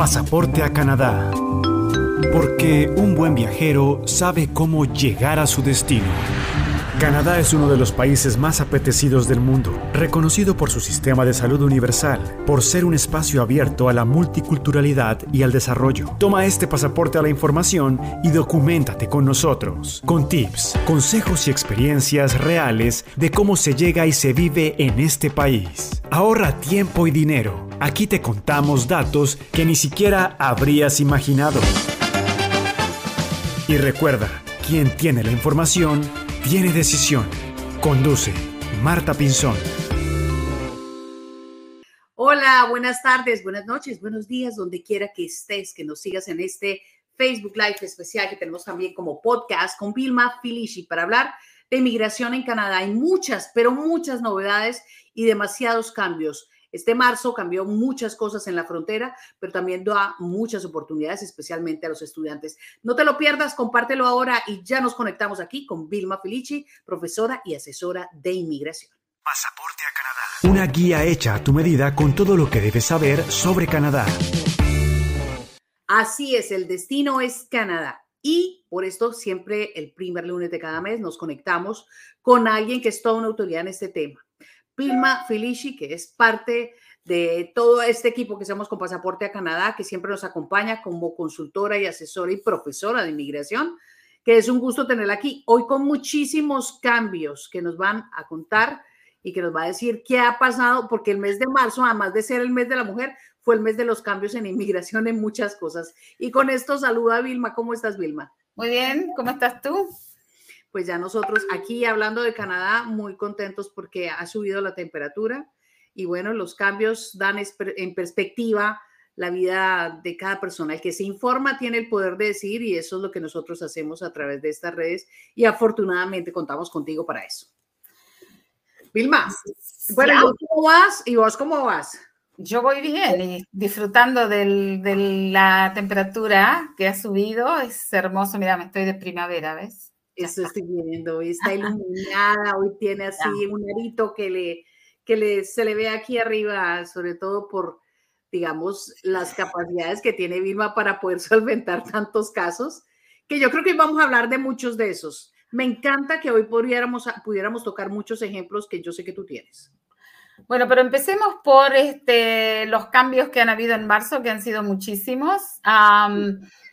Pasaporte a Canadá. Porque un buen viajero sabe cómo llegar a su destino. Canadá es uno de los países más apetecidos del mundo, reconocido por su sistema de salud universal, por ser un espacio abierto a la multiculturalidad y al desarrollo. Toma este pasaporte a la información y documentate con nosotros, con tips, consejos y experiencias reales de cómo se llega y se vive en este país. Ahorra tiempo y dinero. Aquí te contamos datos que ni siquiera habrías imaginado. Y recuerda, quien tiene la información, tiene decisión. Conduce Marta Pinzón. Hola, buenas tardes, buenas noches, buenos días, donde quiera que estés, que nos sigas en este Facebook Live especial que tenemos también como podcast con Vilma Filici para hablar de inmigración en Canadá. Hay muchas, pero muchas novedades y demasiados cambios. Este marzo cambió muchas cosas en la frontera, pero también da muchas oportunidades, especialmente a los estudiantes. No te lo pierdas, compártelo ahora y ya nos conectamos aquí con Vilma Felici, profesora y asesora de inmigración. Pasaporte a Canadá. Una guía hecha a tu medida con todo lo que debes saber sobre Canadá. Así es, el destino es Canadá. Y por esto siempre el primer lunes de cada mes nos conectamos con alguien que es toda una autoridad en este tema. Vilma Felici, que es parte de todo este equipo que estamos con Pasaporte a Canadá, que siempre nos acompaña como consultora y asesora y profesora de inmigración, que es un gusto tenerla aquí. Hoy con muchísimos cambios que nos van a contar y que nos va a decir qué ha pasado, porque el mes de marzo, además de ser el mes de la mujer, fue el mes de los cambios en inmigración en muchas cosas. Y con esto saluda a Vilma. ¿Cómo estás, Vilma? Muy bien, ¿cómo estás tú? Pues ya nosotros aquí hablando de Canadá, muy contentos porque ha subido la temperatura y bueno, los cambios dan en perspectiva la vida de cada persona. El que se informa tiene el poder de decir y eso es lo que nosotros hacemos a través de estas redes y afortunadamente contamos contigo para eso. Vilma, bueno, ¿cómo vas? ¿Y vos cómo vas? Yo voy bien y disfrutando de la temperatura que ha subido. Es hermoso. Mira, me estoy de primavera, ¿ves? Eso estoy viendo, hoy está iluminada, hoy tiene así un arito que, le, que le, se le ve aquí arriba, sobre todo por, digamos, las capacidades que tiene Vilma para poder solventar tantos casos, que yo creo que vamos a hablar de muchos de esos. Me encanta que hoy pudiéramos, pudiéramos tocar muchos ejemplos que yo sé que tú tienes. Bueno, pero empecemos por este, los cambios que han habido en marzo, que han sido muchísimos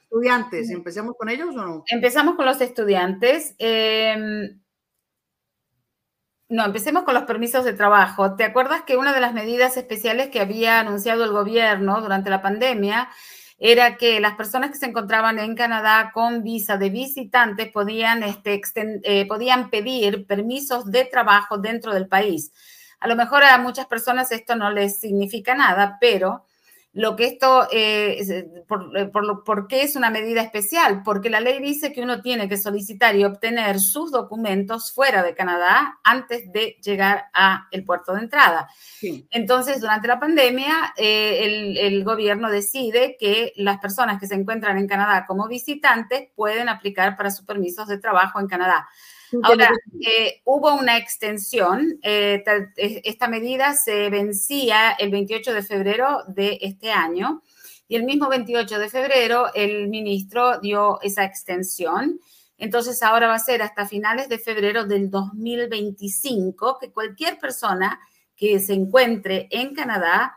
estudiantes, ¿empecemos con ellos o no? Empezamos con los estudiantes. Em, no, empecemos con los permisos de trabajo. ¿Te acuerdas que una de las medidas especiales que había anunciado el gobierno durante la pandemia era que las personas que se encontraban en Canadá con visa de visitantes podían, este, eh, podían pedir permisos de trabajo dentro del país? A lo mejor a muchas personas esto no les significa nada, pero lo que esto, eh, eh, por, qué es una medida especial? Porque la ley dice que uno tiene que solicitar y obtener sus documentos fuera de Canadá antes de llegar a el puerto de entrada. Entonces, durante la pandemia, eh, el, el, gobierno decide que las personas que se encuentran en Canadá como visitantes pueden aplicar para sus permisos de trabajo en Canadá. Ahora, eh, hubo una extensión. Eh, esta medida se vencía el 28 de febrero de este año y el mismo 28 de febrero el ministro dio esa extensión. Entonces ahora va a ser hasta finales de febrero del 2025 que cualquier persona que se encuentre en Canadá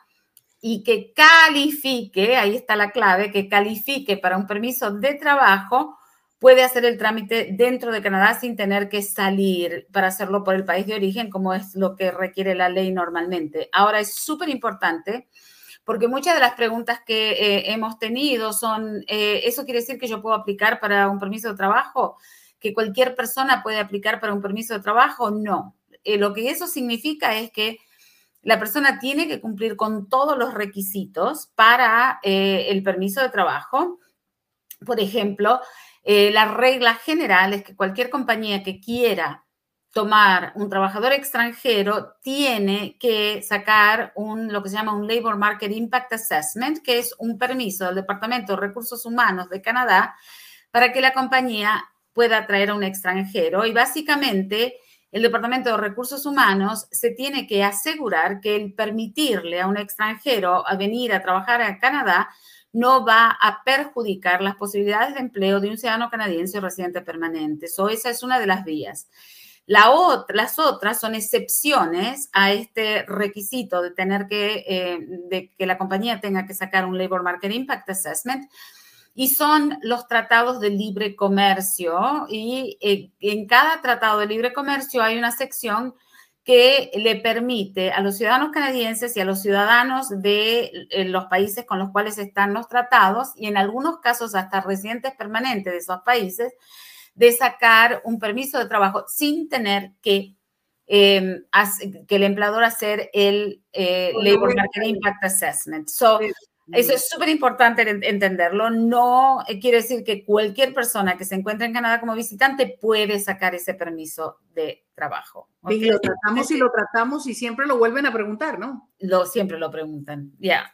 y que califique, ahí está la clave, que califique para un permiso de trabajo, puede hacer el trámite dentro de Canadá sin tener que salir para hacerlo por el país de origen, como es lo que requiere la ley normalmente. Ahora es súper importante porque muchas de las preguntas que eh, hemos tenido son, eh, ¿eso quiere decir que yo puedo aplicar para un permiso de trabajo? ¿Que cualquier persona puede aplicar para un permiso de trabajo? No. Eh, lo que eso significa es que la persona tiene que cumplir con todos los requisitos para el permiso de trabajo. Por ejemplo, eh, la regla general es que cualquier compañía que quiera tomar un trabajador extranjero tiene que sacar un, lo que se llama un Labor Market Impact Assessment, que es un permiso del Departamento de Recursos Humanos de Canadá para que la compañía pueda traer a un extranjero. Y básicamente el Departamento de Recursos Humanos se tiene que asegurar que el permitirle a un extranjero a venir a trabajar a Canadá no va a perjudicar las posibilidades de empleo de un ciudadano canadiense residente permanente. So, esa es una de las vías. La las otras son excepciones a este requisito de tener que, eh, de que la compañía tenga que sacar un Labor Market Impact Assessment y son los tratados de libre comercio. Y eh, en cada tratado de libre comercio hay una sección que le permite a los ciudadanos canadienses y a los ciudadanos de eh, los países con los cuales están los tratados y en algunos casos hasta residentes permanentes de esos países, de sacar un permiso de trabajo sin tener que, em, que el empleador hacer el eh, Labor Market Impact Assessment. So, eso es súper importante entenderlo. No eh, quiere decir que cualquier persona que se encuentre en Canadá como visitante puede sacar ese permiso de trabajo. Y lo tratamos y lo tratamos y siempre lo vuelven a preguntar, ¿no? Lo, siempre lo preguntan, ya.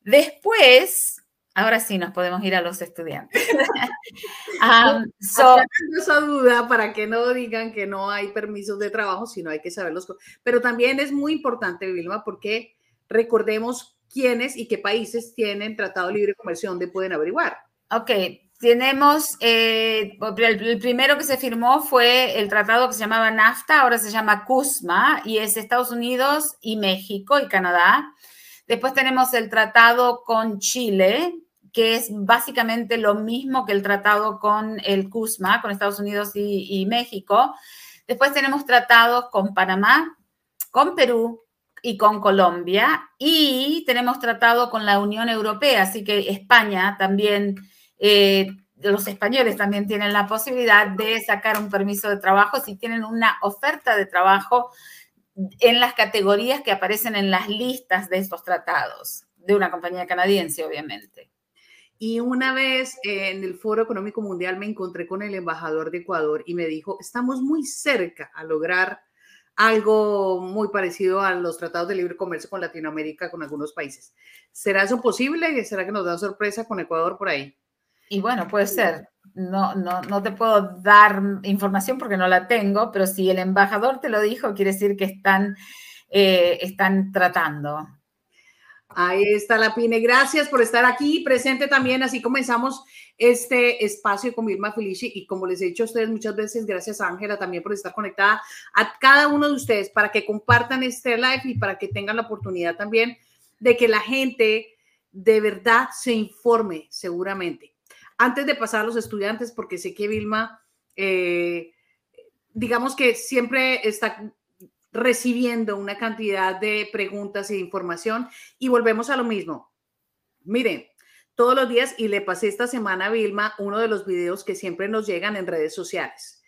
Después, ahora sí nos podemos ir a los estudiantes. um, esa duda para que no digan que no hay permisos de trabajo, sino hay que saberlos. Pero también es muy importante, Vilma, porque recordemos quiénes y qué países tienen tratado de libre comercio donde pueden averiguar. Ok, tenemos, eh, el, primero que se firmó fue el tratado que se llamaba NAFTA, ahora se llama CUSMA y es Estados Unidos y México y Canadá. Después tenemos el tratado con Chile, que es básicamente lo mismo que el tratado con el CUSMA, con Estados Unidos y, y México. Después tenemos tratados con Panamá, con Perú, y con Colombia y tenemos tratado con la Unión Europea, así que España también, eh, los españoles también tienen la posibilidad de sacar un permiso de trabajo si tienen una oferta de trabajo en las categorías que aparecen en las listas de estos tratados, de una compañía canadiense, obviamente. Y una vez en el Foro Económico Mundial me encontré con el embajador de Ecuador y me dijo, estamos muy cerca a lograr algo muy parecido a los tratados de libre comercio con Latinoamérica, con algunos países. ¿Será eso posible? ¿Será que nos da sorpresa con Ecuador por ahí? Y bueno, puede ser. No, no, no te puedo dar información porque no la tengo, pero si el embajador te lo dijo, quiere decir que están, eh, están tratando. Ahí está la Pine. Gracias por estar aquí presente también. Así comenzamos este espacio con Vilma Felici y como les he dicho a ustedes muchas veces, gracias Ángela también por estar conectada a cada uno de ustedes para que compartan este live y para que tengan la oportunidad también de que la gente de verdad se informe seguramente. Antes de pasar a los estudiantes, porque sé que Vilma, eh, digamos que siempre está recibiendo una cantidad de preguntas e información y volvemos a lo mismo. Miren, todos los días y le pasé esta semana a Vilma uno de los videos que siempre nos llegan en redes sociales.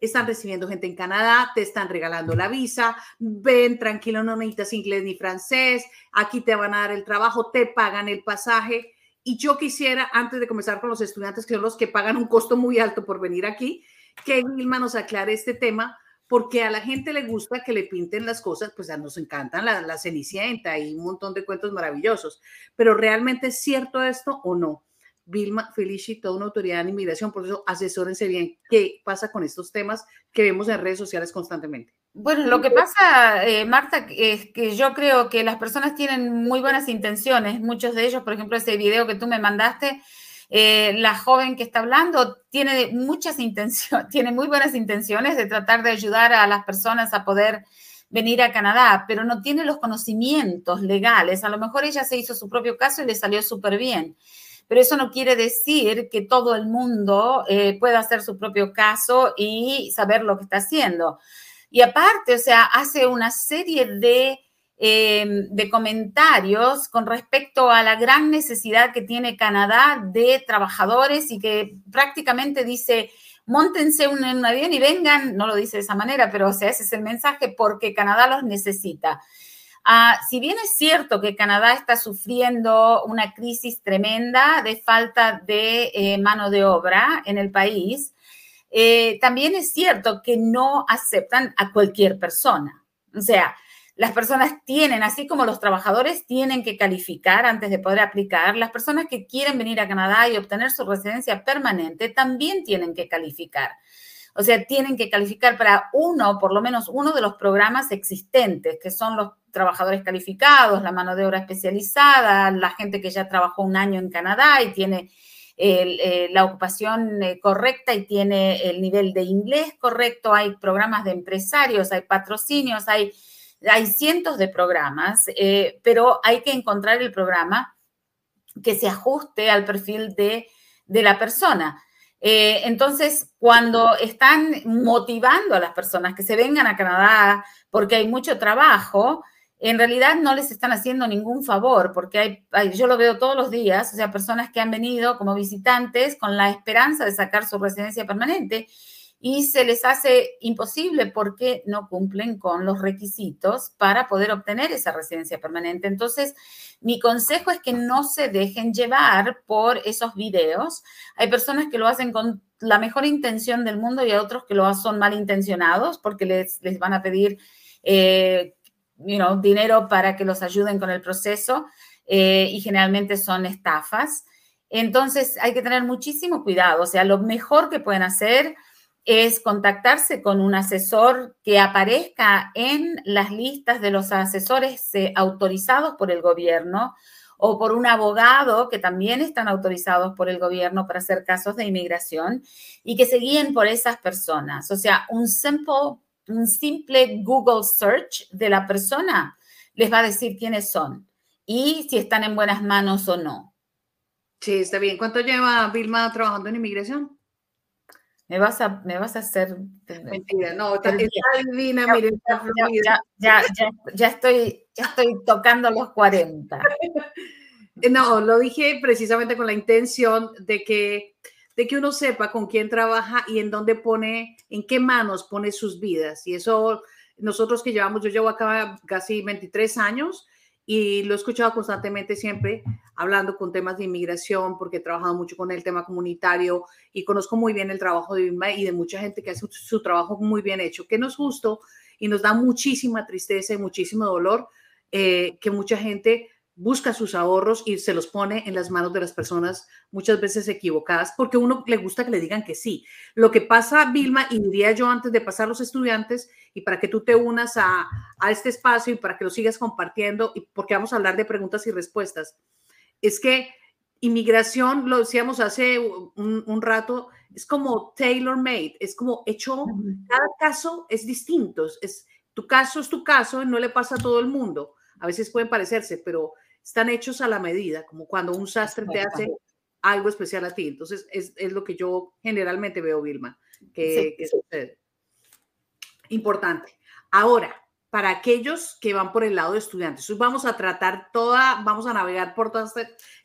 Están recibiendo gente en Canadá, te están regalando la visa, ven tranquilo, no necesitas inglés ni francés, aquí te van a dar el trabajo, te pagan el pasaje. Y yo quisiera, antes de comenzar con los estudiantes, que son los que pagan un costo muy alto por venir aquí, que Vilma nos aclare este tema, porque a la gente le gusta que le pinten las cosas, pues a nos encantan la, la cenicienta y un montón de cuentos maravillosos, pero ¿realmente es cierto esto o no? Vilma Felici, toda una autoridad en inmigración, por eso asesórense bien qué pasa con estos temas que vemos en redes sociales constantemente. Bueno, lo que pasa, eh, Marta, es que yo creo que las personas tienen muy buenas intenciones. Muchos de ellos, por ejemplo, ese video que tú me mandaste, eh, la joven que está hablando tiene muchas intenciones, tiene muy buenas intenciones de tratar de ayudar a las personas a poder venir a Canadá, pero no tiene los conocimientos legales. A lo mejor ella se hizo su propio caso y le salió súper bien, pero eso no quiere decir que todo el mundo eh, pueda hacer su propio caso y saber lo que está haciendo. Y aparte, o sea, hace una serie de Em, de comentarios con respecto a la gran necesidad que tiene Canadá de trabajadores y que prácticamente dice, montense un, avión y vengan, no lo dice de esa manera, pero o sea, ese es el mensaje porque Canadá los necesita. Ah, si bien es cierto que Canadá está sufriendo una crisis tremenda de falta de eh, mano de obra en el país, eh, también es cierto que no aceptan a cualquier persona. O sea, las personas tienen, así como los trabajadores tienen que calificar antes de poder aplicar, las personas que quieren venir a Canadá y obtener su residencia permanente también tienen que calificar. O sea, tienen que calificar para uno, por lo menos uno de los programas existentes, que son los trabajadores calificados, la mano de obra especializada, la gente que ya trabajó un año en Canadá y tiene eh, la ocupación eh, correcta y tiene el nivel de inglés correcto. Hay programas de empresarios, hay patrocinios, hay, hay cientos de programas, eh, pero hay que encontrar el programa que se ajuste al perfil de, de la persona. entonces, cuando están motivando a las personas que se vengan a Canadá porque hay mucho trabajo, en realidad no les están haciendo ningún favor, porque hay, yo lo veo todos los días, o sea, personas que han venido como visitantes con la esperanza de sacar su residencia permanente y se les hace imposible porque no cumplen con los requisitos para poder obtener esa residencia permanente. Entonces, mi consejo es que no se dejen llevar por esos videos. Hay personas que lo hacen con la mejor intención del mundo y hay otros que lo son malintencionados porque les, les van a pedir eh, dinero para que los ayuden con el proceso eh, y generalmente son estafas. Entonces hay que tener muchísimo cuidado. O sea, lo mejor que pueden hacer es contactarse con un asesor que aparezca en las listas de los asesores eh, autorizados por el gobierno o por un abogado que también están autorizados por el gobierno para hacer casos de inmigración y que se guíen por esas personas. O sea, un simple un simple Google search de la persona les va a decir quiénes son y si están en buenas manos o no. Sí, está bien. ¿Cuánto lleva Vilma trabajando en inmigración? Me vas a, me vas a hacer. Mentira, no, está, divina, ya, ya, ya, ya, estoy, ya estoy tocando los 40. No, lo dije precisamente con la intención de que de que uno sepa con quién trabaja y en dónde pone, en qué manos pone sus vidas. Y eso nosotros que llevamos, yo llevo acá casi 23 años y lo he escuchado constantemente siempre hablando con temas de inmigración porque he trabajado mucho con el tema comunitario y conozco muy bien el trabajo de Vilma y de mucha gente que hace su trabajo muy bien hecho, que no es justo y nos da muchísima tristeza y muchísimo dolor eh, que mucha gente busca sus ahorros y se los pone en las manos de las personas muchas veces equivocadas, porque uno le gusta que le digan que sí. Lo que pasa, Vilma, y diría yo antes de pasar los estudiantes, y para que tú te unas a, este espacio y para que lo sigas compartiendo, y porque vamos a hablar de preguntas y respuestas, es que inmigración, lo decíamos hace un, un rato, es como tailor made, es como hecho, cada caso es distinto, es, tu caso es tu caso y no le pasa a todo el mundo. A veces pueden parecerse, pero están hechos a la medida, como cuando un sastre te hace algo especial a ti. Entonces, es, lo que yo generalmente veo, Vilma, que, sucede. Importante. Ahora, para aquellos que van por el lado de estudiantes, vamos a tratar toda, vamos a navegar por todas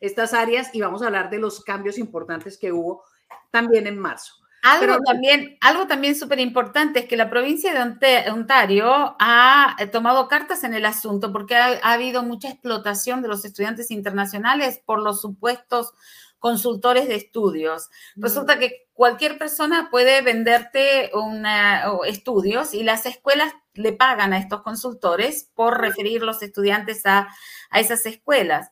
estas áreas y vamos a hablar de los cambios importantes que hubo también en marzo. Algo también, algo también súper importante es que la provincia de Ontario ha eh, tomado cartas en el asunto porque ha, habido mucha explotación de los estudiantes internacionales por los supuestos consultores de estudios. Resulta que cualquier persona puede venderte estudios y las escuelas le pagan a estos consultores por referir los estudiantes a, a esas escuelas.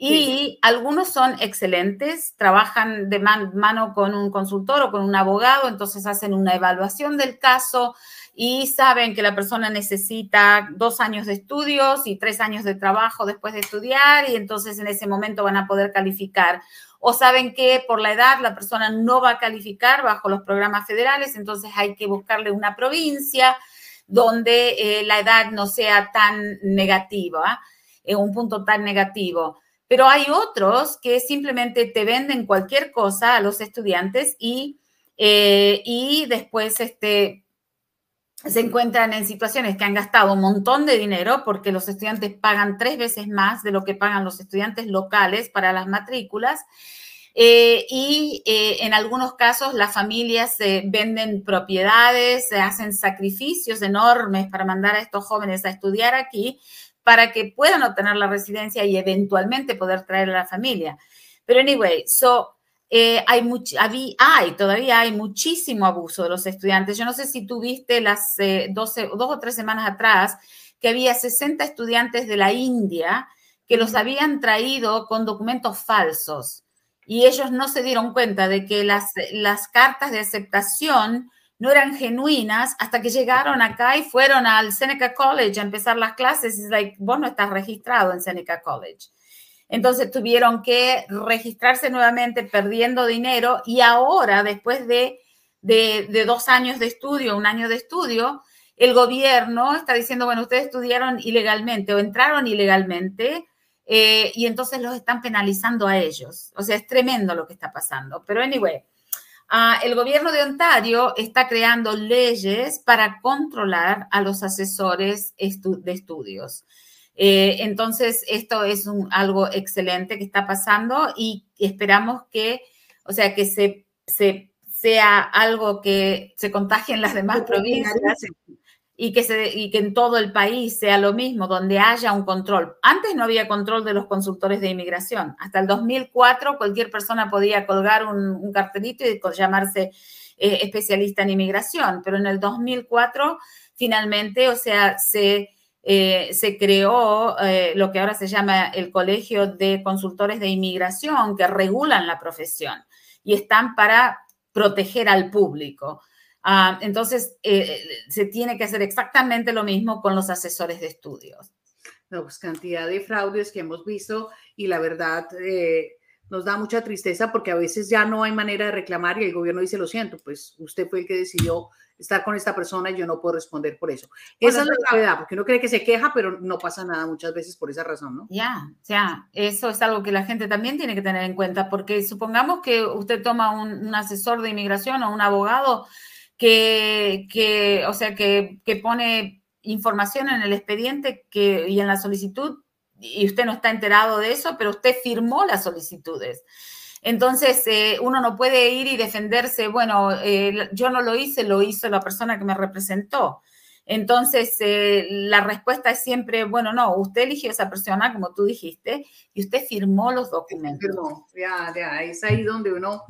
Y algunos son excelentes, trabajan de mano con un consultor o con un abogado, entonces hacen una evaluación del caso y saben que la persona necesita dos años de estudios y tres años de trabajo después de estudiar y entonces en ese momento van a poder calificar. O saben que por la edad la persona no va a calificar bajo los programas federales, entonces hay que buscarle una provincia donde eh, la edad no sea tan negativa, en un punto tan negativo. Pero hay otros que simplemente te venden cualquier cosa a los estudiantes y, eh, y después este, se encuentran en situaciones que han gastado un montón de dinero porque los estudiantes pagan tres veces más de lo que pagan los estudiantes locales para las matrículas. Eh, y eh, en algunos casos las familias venden propiedades, se hacen sacrificios enormes para mandar a estos jóvenes a estudiar aquí, para que puedan obtener la residencia y eventualmente poder traer a la familia. Pero anyway, so, eh, hay, hay, todavía hay muchísimo abuso de los estudiantes. Yo no sé si tú viste las 12, eh, dos o tres semanas atrás que había 60 estudiantes de la India que los habían traído con documentos falsos y ellos no se dieron cuenta de que las, las cartas de aceptación no eran genuinas hasta que llegaron acá y fueron al Seneca College a empezar las clases. Es like, vos no estás registrado en Seneca College. Entonces tuvieron que registrarse nuevamente perdiendo dinero y ahora, después de, de, dos años de estudio, un año de estudio, el gobierno está diciendo, bueno, ustedes estudiaron ilegalmente o entraron ilegalmente eh, y entonces los están penalizando a ellos. O sea, es tremendo lo que está pasando. Pero anyway, uh, el gobierno de Ontario está creando leyes para controlar a los asesores de estudios. Eh, entonces, esto es un, algo excelente que está pasando y esperamos que, o sea, que se, sea algo que se contagie en las demás provincias y que, se, y que en todo el país sea lo mismo, donde haya un control. Antes no había control de los consultores de inmigración. Hasta el 2004 cualquier persona podía colgar un, cartelito y llamarse eh, especialista en inmigración, pero en el 2004 finalmente, o sea, se eh, se creó eh, lo que ahora se llama el Colegio de Consultores de Inmigración, que regulan la profesión y están para proteger al público. Ah, entonces, eh, se tiene que hacer exactamente lo mismo con los asesores de estudios. No, pues cantidad de fraudes que hemos visto y la verdad nos da mucha tristeza porque a veces ya no hay manera de reclamar y el gobierno dice, lo siento, pues usted fue el que decidió estar con esta persona y yo no puedo responder por eso. Esa es la gravedad, porque uno cree que se queja, pero no pasa nada muchas veces por esa razón, ¿no? Ya, ya, eso es algo que la gente también tiene que tener en cuenta, porque supongamos que usted toma un, asesor de inmigración o un abogado que, que o sea, que, que pone información en el expediente que, y en la solicitud y usted no está enterado de eso, pero usted firmó las solicitudes. Entonces, eh, uno no puede ir y defenderse, bueno, eh, yo no lo hice, lo hizo la persona que me representó. Entonces, eh, la respuesta es siempre, bueno, no, usted eligió a esa persona, como tú dijiste, y usted firmó los documentos. Firmó, ya, ya, es ahí donde uno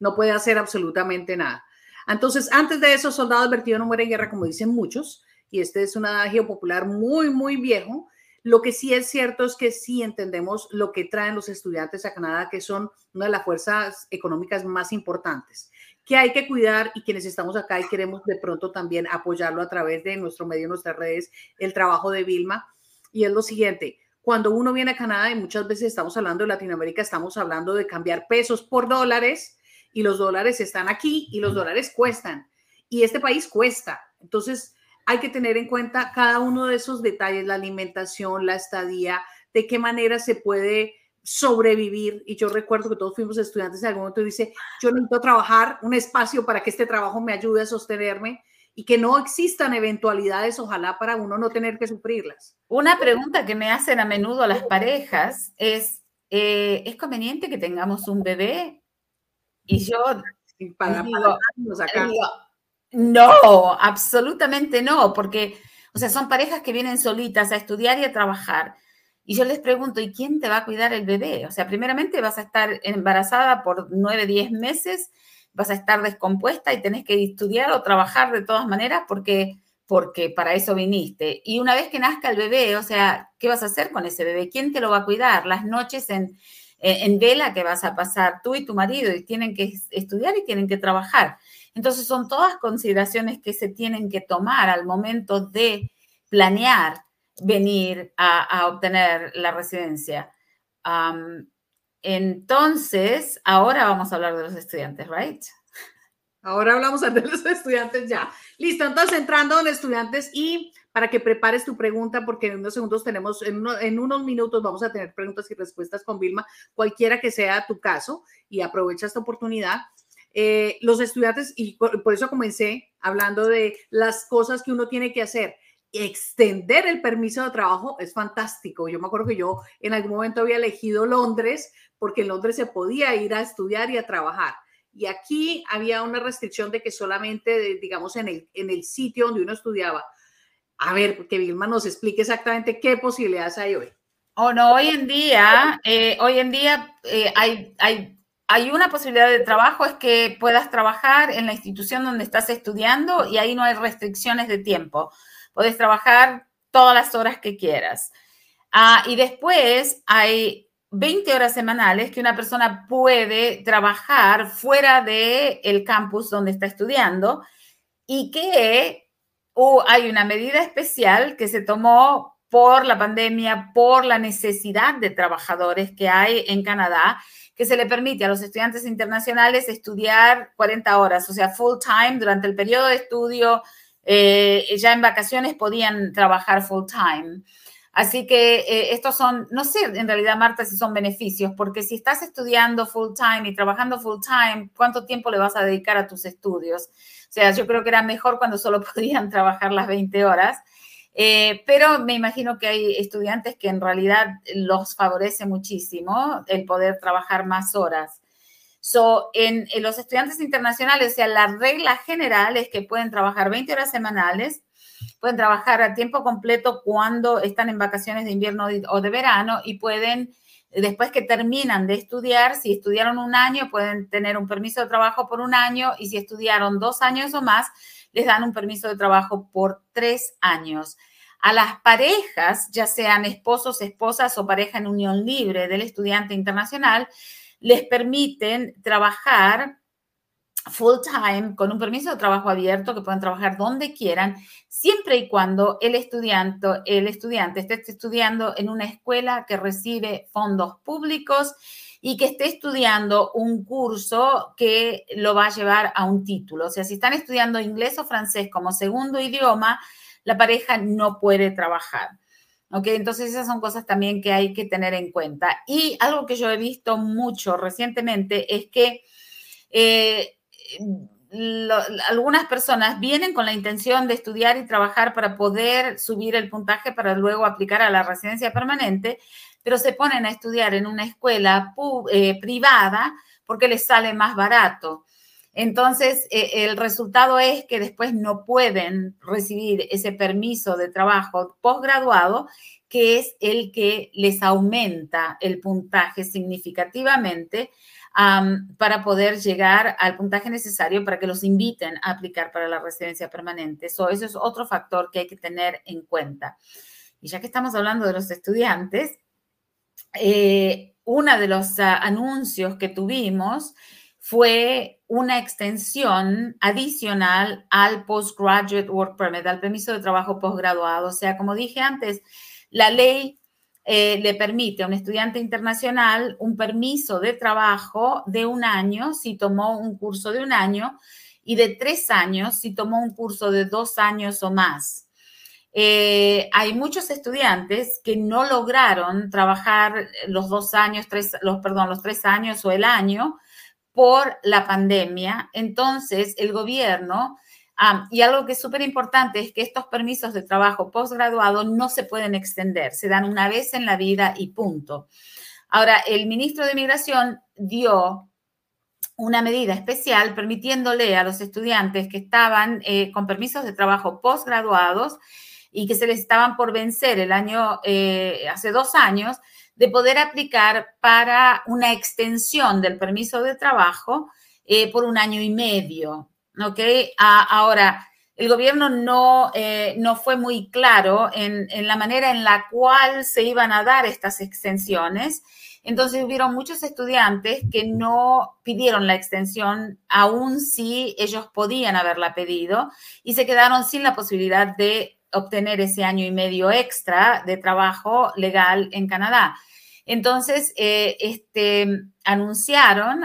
no puede hacer absolutamente nada. Entonces, antes de eso, soldado advertido no muere en guerra, como dicen muchos, y este es un adagio popular muy, muy viejo, lo que sí es cierto es que sí entendemos lo que traen los estudiantes a Canadá, que son una de las fuerzas económicas más importantes, que hay que cuidar y quienes estamos acá y queremos de pronto también apoyarlo a través de nuestro medio, nuestras redes, el trabajo de Vilma. Y es lo siguiente, cuando uno viene a Canadá y muchas veces estamos hablando de Latinoamérica, estamos hablando de cambiar pesos por dólares y los dólares están aquí y los dólares cuestan. Y este país cuesta. Entonces, hay que tener en cuenta cada uno de esos detalles, la alimentación, la estadía, de qué manera se puede sobrevivir. Y yo recuerdo que todos fuimos estudiantes en algún momento y dice, yo necesito trabajar un espacio para que este trabajo me ayude a sostenerme y que no existan eventualidades, ojalá para uno no tener que sufrirlas. Una pregunta que me hacen a menudo las parejas es, eh, ¿es conveniente que tengamos un bebé? Y yo para, digo, no, absolutamente no, porque, o sea, son parejas que vienen solitas a estudiar y a trabajar. Y yo les pregunto, ¿y quién te va a cuidar el bebé? O sea, primeramente vas a estar embarazada por nueve, diez meses, vas a estar descompuesta y tenés que estudiar o trabajar de todas maneras porque, porque para eso viniste. Y una vez que nazca el bebé, o sea, ¿qué vas a hacer con ese bebé? ¿Quién te lo va a cuidar? Las noches en, en vela que vas a pasar tú y tu marido y tienen que estudiar y tienen que trabajar. Entonces son todas consideraciones que se tienen que tomar al momento de planear venir a, obtener la residencia. entonces, ahora vamos a hablar de los estudiantes, ¿right? Ahora hablamos de los estudiantes ya. Listo, entonces entrando en estudiantes y para que prepares tu pregunta, porque en unos segundos tenemos, en, en, unos minutos vamos a tener preguntas y respuestas con Vilma, cualquiera que sea tu caso, y aprovecha esta oportunidad. Eh, los estudiantes, y por, eso comencé hablando de las cosas que uno tiene que hacer. Extender el permiso de trabajo es fantástico. Yo me acuerdo que yo en algún momento había elegido Londres porque en Londres se podía ir a estudiar y a trabajar. Y aquí había una restricción de que solamente, digamos, en el, en el sitio donde uno estudiaba. A ver, que Vilma nos explique exactamente qué posibilidades hay hoy. O no, hoy en día, eh, hoy en día eh, hay, hay hay una posibilidad de trabajo, es que puedas trabajar en la institución donde estás estudiando y ahí no hay restricciones de tiempo. Puedes trabajar todas las horas que quieras. Ah, y después hay 20 horas semanales que una persona puede trabajar fuera del el campus donde está estudiando y que uh, hay una medida especial que se tomó por la pandemia, por la necesidad de trabajadores que hay en Canadá, que se le permite a los estudiantes internacionales estudiar 40 horas, o sea, full time durante el periodo de estudio, eh, ya en vacaciones podían trabajar full time. Así que eh, estos son, no sé en realidad, Marta, si son beneficios, porque si estás estudiando full time y trabajando full time, ¿cuánto tiempo le vas a dedicar a tus estudios? O sea, yo creo que era mejor cuando solo podían trabajar las 20 horas. Eh, pero me imagino que hay estudiantes que en realidad los favorece muchísimo el poder trabajar más horas. So, en, en los estudiantes internacionales, o sea, la regla general es que pueden trabajar 20 horas semanales pueden trabajar a tiempo completo cuando están en vacaciones de invierno o de verano y pueden, después que terminan de estudiar, si estudiaron un año, pueden tener un permiso de trabajo por un año y si estudiaron dos años o más, les dan un permiso de trabajo por tres años. A las parejas, ya sean esposos, esposas o pareja en unión libre del estudiante internacional, les permiten trabajar full time con un permiso de trabajo abierto que pueden trabajar donde quieran, siempre y cuando el estudiante, el estudiante esté estudiando en una escuela que recibe fondos públicos y que esté estudiando un curso que lo va a llevar a un título. O sea, si están estudiando inglés o francés como segundo idioma, la pareja no puede trabajar. ¿Ok? Entonces esas son cosas también que hay que tener en cuenta. Y algo que yo he visto mucho recientemente es que eh, algunas personas vienen con la intención de estudiar y trabajar para poder subir el puntaje para luego aplicar a la residencia permanente, pero se ponen a estudiar en una escuela eh, privada porque les sale más barato. Entonces, eh, el resultado es que después no pueden recibir ese permiso de trabajo posgraduado, que es el que les aumenta el puntaje significativamente para poder llegar al puntaje necesario para que los inviten a aplicar para la residencia permanente. eso es otro factor que hay que tener en cuenta. Y ya que estamos hablando de los estudiantes, eh, uno de los ah, anuncios que tuvimos fue una extensión adicional al Postgraduate Work Permit, al permiso de trabajo posgraduado. O sea, como dije antes, la ley eh, le permite a un estudiante internacional un permiso de trabajo de un año si tomó un curso de un año y de tres años si tomó un curso de dos años o más. Eh, hay muchos estudiantes que no lograron trabajar los dos años, tres, los, perdón, los tres años o el año por la pandemia. Entonces, el gobierno y algo que es súper importante es que estos permisos de trabajo postgraduado no se pueden extender, se dan una vez en la vida y punto. Ahora, el ministro de Migración dio una medida especial permitiéndole a los estudiantes que estaban eh, con permisos de trabajo postgraduados y que se les estaban por vencer el año, eh, hace dos años, de poder aplicar para una extensión del permiso de trabajo eh, por un año y medio. ¿Ok? ahora, el gobierno no, eh, no fue muy claro en, la manera en la cual se iban a dar estas extensiones. Entonces hubieron muchos estudiantes que no pidieron la extensión, aun si ellos podían haberla pedido, y se quedaron sin la posibilidad de obtener ese año y medio extra de trabajo legal en Canadá. Entonces, eh, este, anunciaron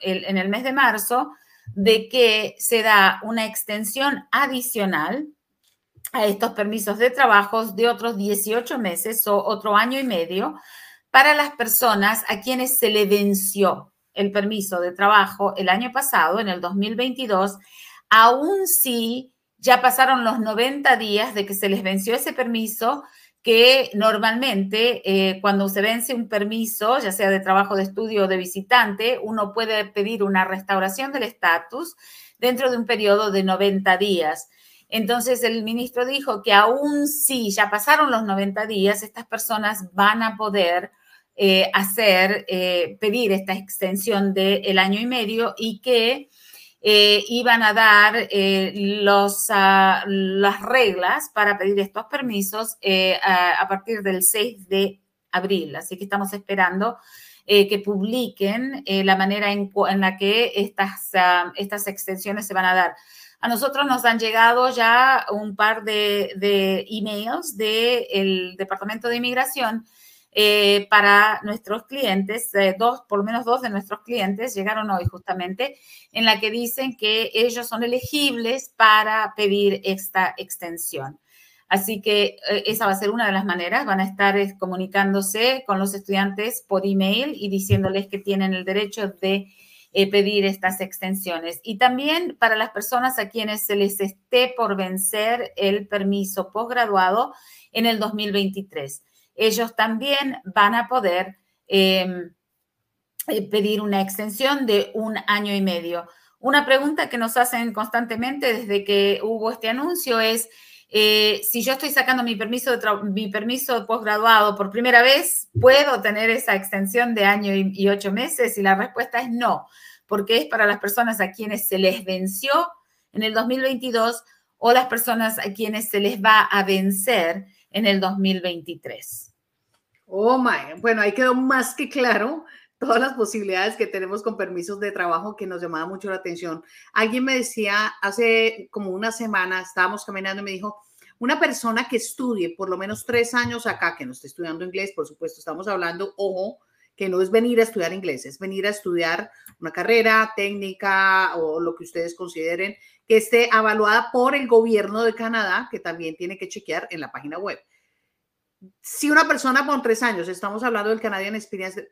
en el mes de marzo de que se da una extensión adicional a estos permisos de trabajo de otros 18 meses o otro año y medio para las personas a quienes se le venció el permiso de trabajo el año pasado, en el 2022, aún si ya pasaron los 90 días de que se les venció ese permiso que normalmente eh, cuando se vence un permiso, ya sea de trabajo de estudio o de visitante, uno puede pedir una restauración del estatus dentro de un periodo de 90 días. Entonces el ministro dijo que aún si ya pasaron los 90 días, estas personas van a poder eh, hacer, eh, pedir esta extensión del año y medio y que eh, iban a dar eh, los, ah, las reglas para pedir estos permisos eh, a, partir del 6 de abril. Así que estamos esperando que publiquen la manera en, la que estas, ah, estas extensiones se van a dar. A nosotros nos han llegado ya un par de, de emails del Departamento de Inmigración eh, para nuestros clientes, eh, dos, por lo menos dos de nuestros clientes llegaron hoy justamente, en la que dicen que ellos son elegibles para pedir esta extensión. Así que eh, esa va a ser una de las maneras. Van a estar comunicándose con los estudiantes por email y diciéndoles que tienen el derecho de pedir estas extensiones. Y también para las personas a quienes se les esté por vencer el permiso posgraduado en el 2023 ellos también van a poder em, eh, pedir una extensión de un año y medio. Una pregunta que nos hacen constantemente desde que hubo este anuncio es, eh, si yo estoy sacando mi permiso de, mi permiso posgraduado por primera vez, ¿puedo tener esa extensión de año y, ocho meses? Y la respuesta es no, porque es para las personas a quienes se les venció en el 2022 o las personas a quienes se les va a vencer en el 2023. Oh, my. Bueno, ahí quedó más que claro todas las posibilidades que tenemos con permisos de trabajo que nos llamaba mucho la atención. Alguien me decía hace como una semana, estábamos caminando y me dijo, una persona que estudie por lo menos tres años acá, que no esté estudiando inglés, por supuesto, estamos hablando, ojo, que no es venir a estudiar inglés, es venir a estudiar una carrera técnica o lo que ustedes consideren que esté evaluada por el gobierno de Canadá, que también tiene que chequear en la página web. Si una persona con tres años, estamos hablando del Canadian Experience,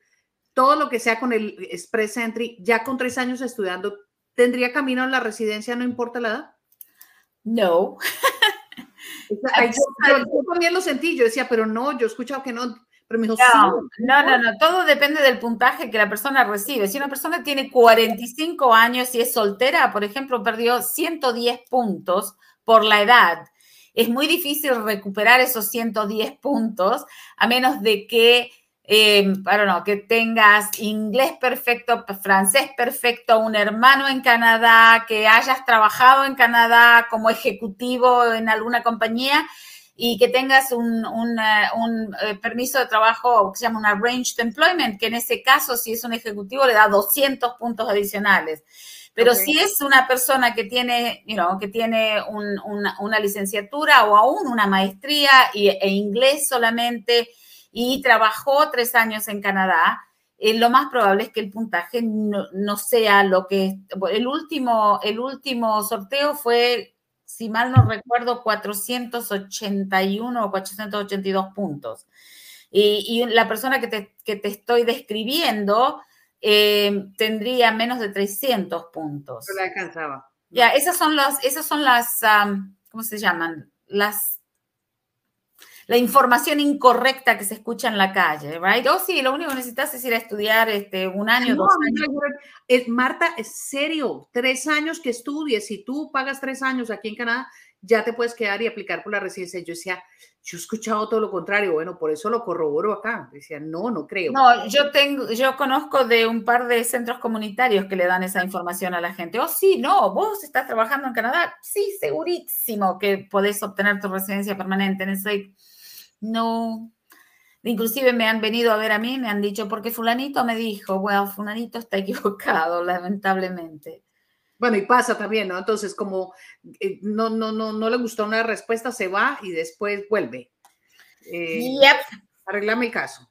todo lo que sea con el Express Entry, ya con tres años estudiando, ¿tendría camino a la residencia, no importa la edad? No. yo, también lo sentí, yo decía, pero no, yo he escuchado que no, no, no, no, todo depende del puntaje que la persona recibe. Si una persona tiene 45 años y es soltera, por ejemplo, perdió 110 puntos por la edad. Es muy difícil recuperar esos 110 puntos a menos de que, eh, no, que tengas inglés perfecto, francés perfecto, un hermano en Canadá, que hayas trabajado en Canadá como ejecutivo en alguna compañía y que tengas un, eh, permiso de trabajo que se llama un arranged employment, que en ese caso, si es un ejecutivo, le da 200 puntos adicionales. Pero si es una persona que tiene, you que tiene una, licenciatura o aún una maestría y, e inglés solamente y trabajó tres años en Canadá, eh, lo más probable es que el puntaje no, no, sea lo que el último el último sorteo fue si mal no recuerdo, 481 o 482 puntos. Y, la persona que te, estoy describiendo eh, tendría menos de 300 puntos. No la alcanzaba. Ya, esas son las, esas son las, ¿cómo se llaman? Las la información incorrecta que se escucha en la calle, right? Oh, sí, lo único que necesitas es ir a estudiar este, un año, dos años. Es, Marta, es serio, tres años que estudies, si tú pagas tres años aquí en Canadá, ya te puedes quedar y aplicar por la residencia. Yo decía, yo he escuchado todo lo contrario, bueno, por eso lo corroboro acá. Decía, no, no creo. No, yo tengo, yo conozco de un par de centros comunitarios que le dan esa información a la gente. Oh, sí, no, vos estás trabajando en Canadá, sí, segurísimo que podés obtener tu residencia permanente en ese no. Inclusive me han venido a ver a mí, me han dicho, porque fulanito me dijo, bueno, fulanito está equivocado, lamentablemente. Bueno, y pasa también, ¿no? Entonces, como eh, no, no, no, no le gustó una respuesta, se va y después vuelve. Eh, yep. Arreglame el caso.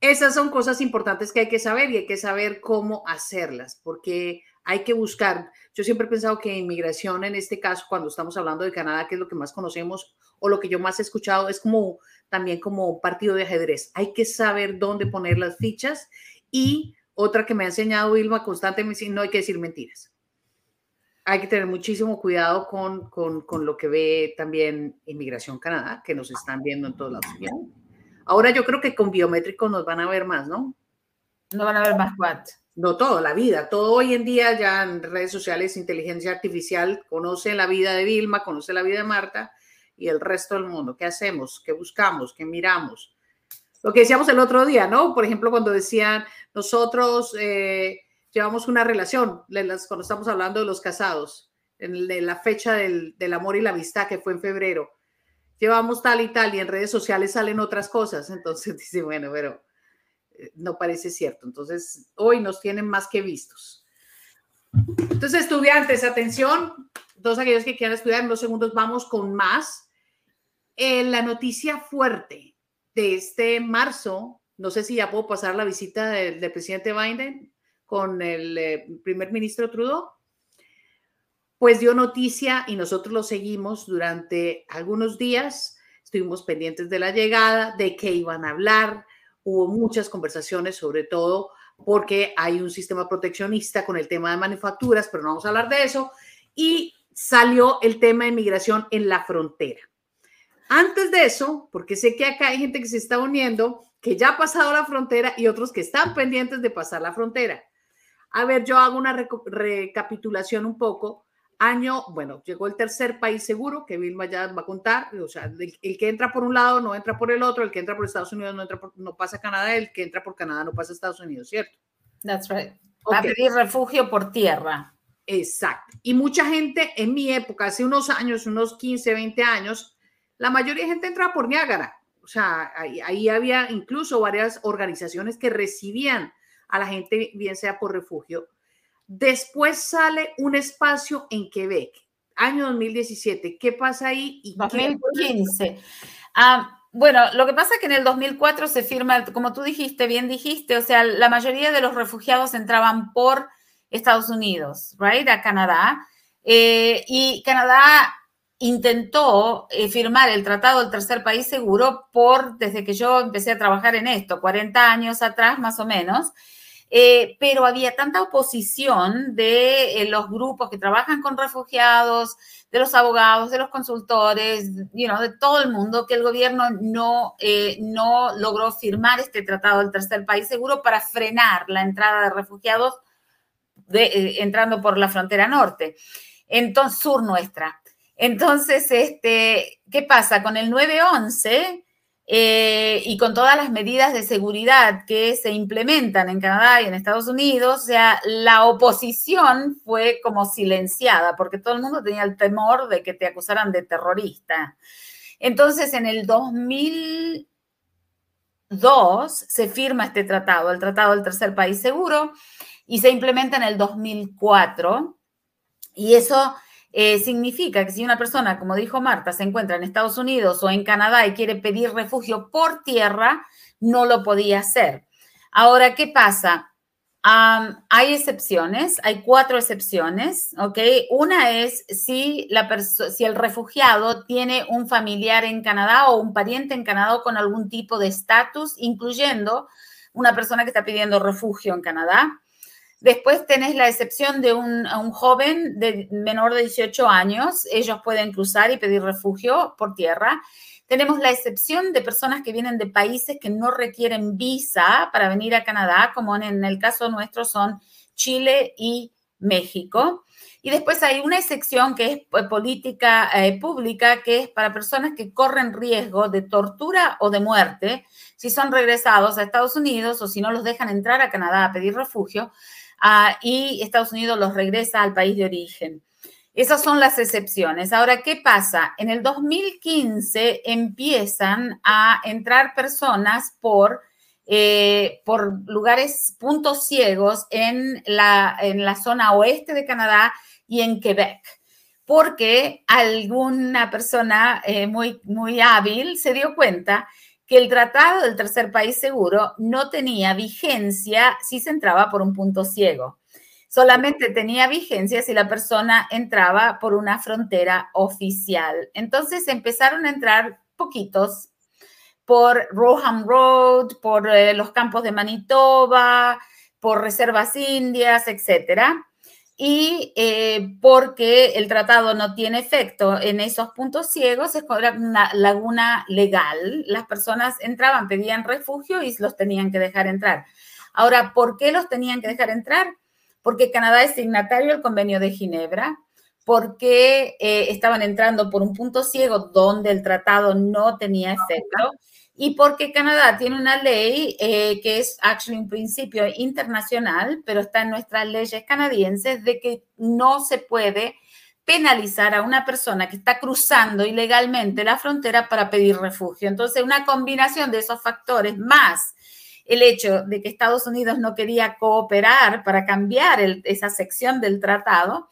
Esas son cosas importantes que hay que saber y hay que saber cómo hacerlas, porque hay que buscar. Yo siempre he pensado que inmigración, en este caso, cuando estamos hablando de Canadá, que es lo que más conocemos o lo que yo más he escuchado, es como también como partido de ajedrez. Hay que saber dónde poner las fichas y otra que me ha enseñado Vilma constantemente, no hay que decir mentiras. Hay que tener muchísimo cuidado con, con, lo que ve también Inmigración Canadá, que nos están viendo en todos lados. Ahora yo creo que con biométricos nos van a ver más, ¿no? No van a ver más what? No todo, la vida. Todo hoy en día ya en redes sociales, inteligencia artificial, conoce la vida de Vilma, conoce la vida de Marta y el resto del mundo. ¿Qué hacemos? ¿Qué buscamos? ¿Qué miramos? Lo que decíamos el otro día, ¿no? Por ejemplo, cuando decían, nosotros eh, llevamos una relación, cuando estamos hablando de los casados, en la fecha del, del amor y la amistad, que fue en febrero, llevamos tal y tal, y en redes sociales salen otras cosas. Entonces dice, bueno, pero no parece cierto. Entonces, hoy nos tienen más que vistos. Entonces, estudiantes, atención, todos aquellos que quieran estudiar en dos segundos, vamos con más. En la noticia fuerte de este marzo, no sé si ya puedo pasar la visita del, presidente Biden con el eh, primer ministro Trudeau, pues dio noticia y nosotros lo seguimos durante algunos días, estuvimos pendientes de la llegada, de qué iban a hablar, hubo muchas conversaciones, sobre todo porque hay un sistema proteccionista con el tema de manufacturas, pero no vamos a hablar de eso, y salió el tema de migración en la frontera. Antes de eso, porque sé que acá hay gente que se está uniendo, que ya ha pasado la frontera y otros que están pendientes de pasar la frontera. A ver, yo hago una recapitulación un poco. Año, bueno, llegó el tercer país seguro, que Vilma ya va a contar, o sea, el, que entra por un lado no entra por el otro, el que entra por Estados Unidos no, entra no pasa a Canadá, el que entra por Canadá no pasa a Estados Unidos, ¿cierto? That's right. Va a pedir refugio por tierra. Exacto. Y mucha gente en mi época, hace unos años, unos 15, 20 años, la mayoría de gente entraba por Niágara. O sea, ahí, había incluso varias organizaciones que recibían a la gente, bien sea por refugio. Después sale un espacio en Quebec, año 2017. ¿Qué pasa ahí? Y 2015. Ah, bueno, lo que pasa es que en el 2004 se firma, como tú dijiste, bien dijiste, o sea, la mayoría de los refugiados entraban por Estados Unidos, right, a Canadá. Eh, y Canadá intentó eh, firmar el Tratado del Tercer País Seguro por, desde que yo empecé a trabajar en esto, 40 años atrás más o menos, eh, pero había tanta oposición de los grupos que trabajan con refugiados, de los abogados, de los consultores, you know, de todo el mundo, que el gobierno no, no logró firmar este Tratado del Tercer País Seguro para frenar la entrada de refugiados eh, entrando por la frontera norte, entonces sur nuestra. Entonces, este, ¿qué pasa? Con el 911 eh, y con todas las medidas de seguridad que se implementan en Canadá y en Estados Unidos, o sea, la oposición fue como silenciada porque todo el mundo tenía el temor de que te acusaran de terrorista. Entonces, en el 2002 se firma este tratado, el Tratado del Tercer País Seguro, y se implementa en el 2004. Y eso eh, significa que si una persona, como dijo Marta, se encuentra en Estados Unidos o en Canadá y quiere pedir refugio por tierra, no lo podía hacer. Ahora, ¿qué pasa? hay excepciones, hay cuatro excepciones, ¿ok? Una es si, la si el refugiado tiene un familiar en Canadá o un pariente en Canadá con algún tipo de estatus, incluyendo una persona que está pidiendo refugio en Canadá. Después tenés la excepción de un, joven de menor de 18 años. Ellos pueden cruzar y pedir refugio por tierra. Tenemos la excepción de personas que vienen de países que no requieren visa para venir a Canadá, como en el caso nuestro son Chile y México. Y después hay una excepción que es política eh, pública, que es para personas que corren riesgo de tortura o de muerte si son regresados a Estados Unidos o si no los dejan entrar a Canadá a pedir refugio Ah, y Estados Unidos los regresa al país de origen. Esas son las excepciones. Ahora, ¿qué pasa? En el 2015 empiezan a entrar personas por, eh, por lugares, puntos ciegos en la, en la zona oeste de Canadá y en Quebec porque alguna persona eh, muy, muy hábil se dio cuenta que el tratado del tercer país seguro no tenía vigencia si se entraba por un punto ciego. Solamente tenía vigencia si la persona entraba por una frontera oficial. Entonces empezaron a entrar poquitos por Roham Road, por eh, los campos de Manitoba, por reservas indias, etcétera y eh, porque el tratado no tiene efecto en esos puntos ciegos, es una laguna legal. Las personas entraban, pedían refugio y los tenían que dejar entrar. Ahora, ¿por qué los tenían que dejar entrar? Porque Canadá es signatario del convenio de Ginebra, porque eh, estaban entrando por un punto ciego donde el tratado no tenía efecto y porque Canadá tiene una ley eh, que es actually un principio internacional, pero está en nuestras leyes canadienses, de que no se puede penalizar a una persona que está cruzando ilegalmente la frontera para pedir refugio. Entonces, una combinación de esos factores más el hecho de que Estados Unidos no quería cooperar para cambiar esa sección del tratado,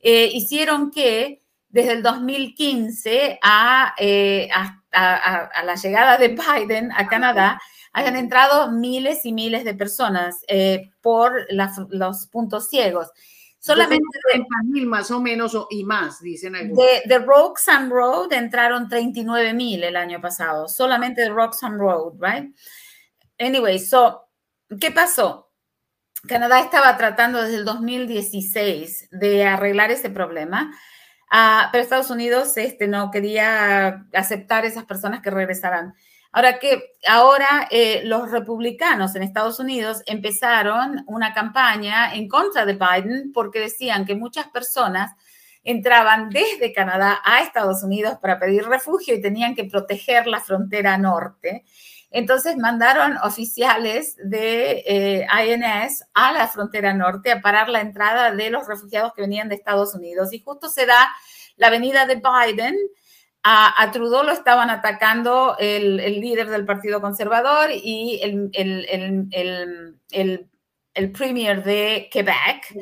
eh, hicieron que desde el 2015 a, eh, a, la llegada de Biden a Canadá hayan entrado miles y miles de personas eh, por los puntos ciegos. Solamente 30 mil más o menos y más, dicen algunos. De, de Roxham Road entraron 39 mil el año pasado, solamente de Roxham Road, right? Anyway, so, ¿qué pasó? Canadá estaba tratando desde el 2016 de arreglar ese problema, uh, pero Estados Unidos este, no quería aceptar esas personas que regresaran. Ahora que ahora eh, los republicanos en Estados Unidos empezaron una campaña en contra de Biden porque decían que muchas personas entraban desde Canadá a Estados Unidos para pedir refugio y tenían que proteger la frontera norte. Entonces mandaron oficiales de eh, INS a la frontera norte a parar la entrada de los refugiados que venían de Estados Unidos. Y justo se da la venida de Biden. A, Trudeau lo estaban atacando el, líder del Partido Conservador y el, el, premier de Quebec.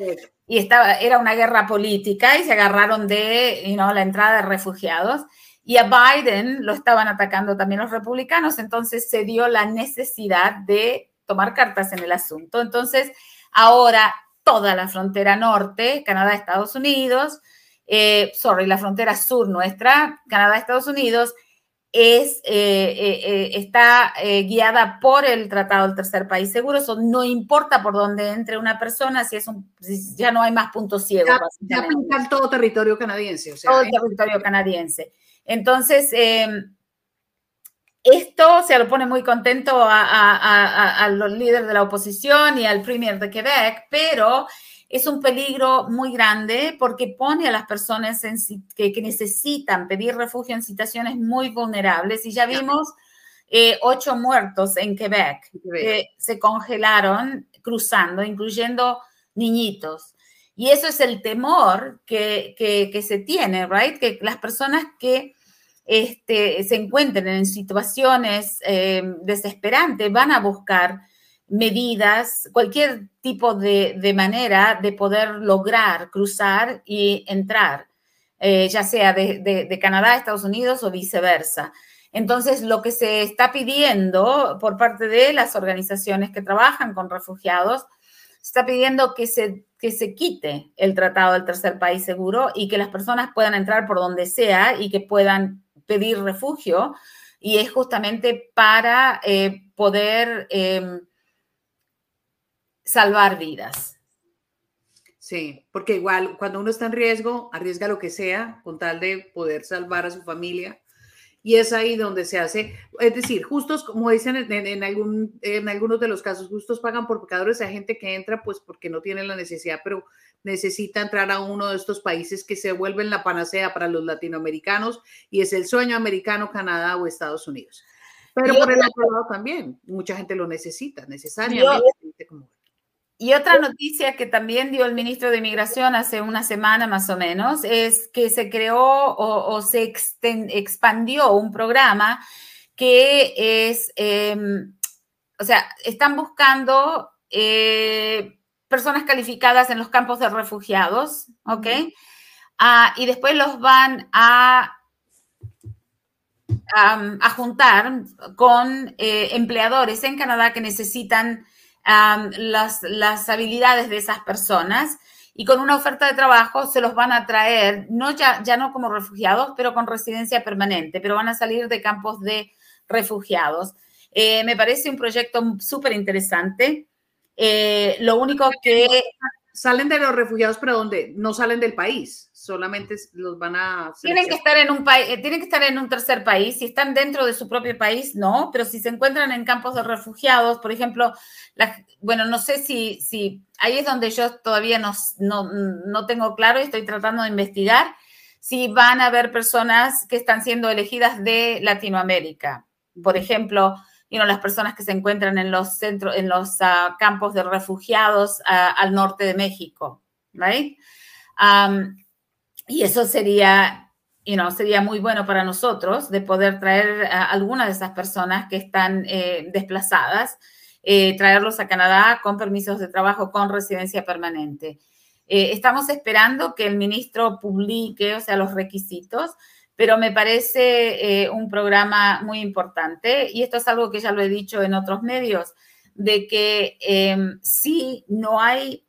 Y estaba, era una guerra política y se agarraron de la entrada de refugiados y a Biden lo estaban atacando también los republicanos, entonces se dio la necesidad de tomar cartas en el asunto. Entonces, ahora toda la frontera norte, Canadá, Estados Unidos, eh, sorry, la frontera sur nuestra, Canadá, Estados Unidos, es, eh, eh, está guiada por el Tratado del Tercer País Seguro. Eso no importa por dónde entre una persona, si es un, ya no hay más puntos ciegos. Ya, ya todo territorio canadiense. todo territorio canadiense. Entonces, em, esto se lo pone muy contento a, los líderes de la oposición y al premier de Quebec, pero es un peligro muy grande porque pone a las personas que, necesitan pedir refugio en situaciones muy vulnerables. Y ya vimos eh, ocho muertos en Quebec que se congelaron cruzando, incluyendo niñitos. Y eso es el temor que, que se tiene, ¿right? Que las personas que este, se encuentren en situaciones eh, desesperantes, van a buscar medidas, cualquier tipo de, manera de poder lograr cruzar y entrar, eh, ya sea de, Canadá a Estados Unidos o viceversa. Entonces, lo que se está pidiendo por parte de las organizaciones que trabajan con refugiados, está pidiendo que se, que se quite el tratado del tercer país seguro y que las personas puedan entrar por donde sea y que puedan pedir refugio y es justamente para eh, poder em, salvar vidas. Sí, porque igual cuando uno está en riesgo, arriesga lo que sea con tal de poder salvar a su familia. Y es ahí donde se hace, es decir, justos, como dicen en, algún, en algunos de los casos, justos pagan por pecadores. Hay gente que entra pues porque no tiene la necesidad, pero necesita entrar a uno de estos países que se vuelven la panacea para los latinoamericanos y es el sueño americano, Canadá o Estados Unidos. Pero por el otro lado también, mucha gente lo necesita, necesariamente. Y otra noticia que también dio el ministro de Inmigración hace una semana más o menos es que se creó o, se expandió un programa que es, em, o sea, están buscando eh, personas calificadas en los campos de refugiados, ¿ok? Ah, y después los van a, a juntar con eh, empleadores en Canadá que necesitan las, las, habilidades de esas personas y con una oferta de trabajo se los van a traer, no ya, ya no como refugiados, pero con residencia permanente, pero van a salir de campos de refugiados. Eh, me parece un proyecto súper interesante. Eh, lo único que... Salen de los refugiados, pero ¿dónde? No salen del país, solamente los van a... Tienen que, estar en un país, eh, tienen que estar en un tercer país. Si están dentro de su propio país, no, pero si se encuentran en campos de refugiados, por ejemplo, bueno, no sé si, si ahí es donde yo todavía no, no, no tengo claro y estoy tratando de investigar si van a haber personas que están siendo elegidas de Latinoamérica. Por ejemplo, las personas que se encuentran en los centros, en los ah, campos de refugiados ah, al norte de México, right? Y eso sería, sería muy bueno para nosotros de poder traer a algunas de esas personas que están eh, desplazadas eh, traerlos a Canadá con permisos de trabajo con residencia permanente. Eh, estamos esperando que el ministro publique, o sea, los requisitos, pero me parece un programa muy importante y esto es algo que ya lo he dicho en otros medios, de que si no hay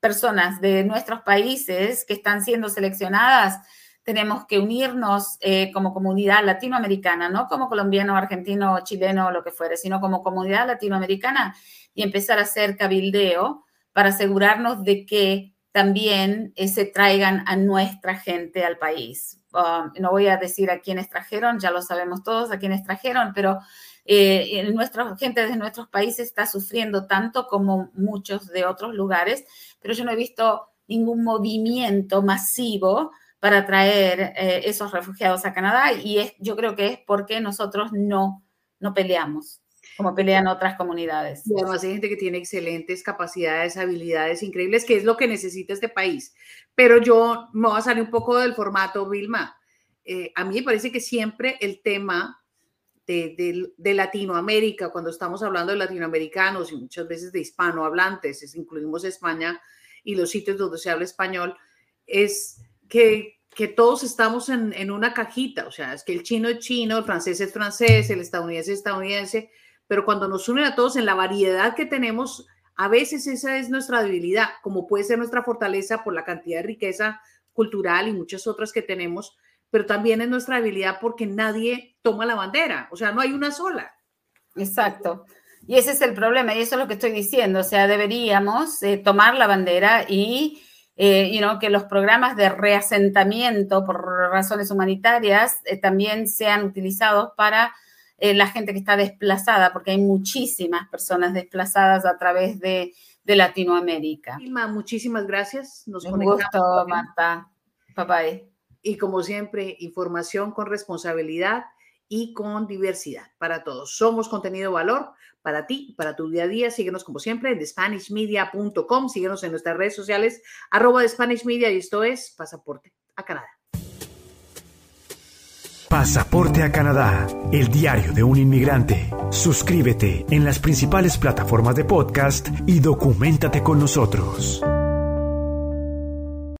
personas de nuestros países que están siendo seleccionadas, tenemos que unirnos eh, como comunidad latinoamericana, no como colombiano, argentino, chileno lo que fuere, sino como comunidad latinoamericana y empezar a hacer cabildeo para asegurarnos de que también eh, se traigan a nuestra gente al país. Um, no voy a decir a quiénes trajeron, ya lo sabemos todos a quiénes trajeron, pero eh, nuestra gente de nuestros países está sufriendo tanto como muchos de otros lugares, pero yo no he visto ningún movimiento masivo para traer eh, esos refugiados a Canadá y yo creo que es porque nosotros no, no peleamos como pelean otras comunidades. Y además hay gente que tiene excelentes capacidades, habilidades increíbles, que es lo que necesita este país. Pero yo me voy a salir un poco del formato, Vilma. Eh, a mí me parece que siempre el tema de, de, Latinoamérica, cuando estamos hablando de latinoamericanos y muchas veces de hispanohablantes, incluimos España y los sitios donde se habla español, es que, todos estamos en, una cajita, o sea, es que el chino es chino, el francés es francés, el estadounidense es estadounidense, pero cuando nos unen a todos en la variedad que tenemos, a veces esa es nuestra debilidad, como puede ser nuestra fortaleza por la cantidad de riqueza cultural y muchas otras que tenemos, pero también es nuestra debilidad porque nadie toma la bandera, o sea, no hay una sola. Exacto. Y ese es el problema, y eso es lo que estoy diciendo, o sea, deberíamos eh, tomar la bandera y eh, que los programas de reasentamiento por razones humanitarias eh, también sean utilizados para eh, la gente que está desplazada, porque hay muchísimas personas desplazadas a través de, Latinoamérica. muchísimas gracias. Nos Un gusto, Marta. Bye bye. Y como siempre, información con responsabilidad y con diversidad para todos. Somos contenido valor para ti, para tu día a día. Síguenos como siempre en spanishmedia.com. Síguenos en nuestras redes sociales, arroba de. Y esto es Pasaporte a Canadá. Pasaporte a Canadá, el diario de un inmigrante. Suscríbete en las principales plataformas de podcast y documentate con nosotros.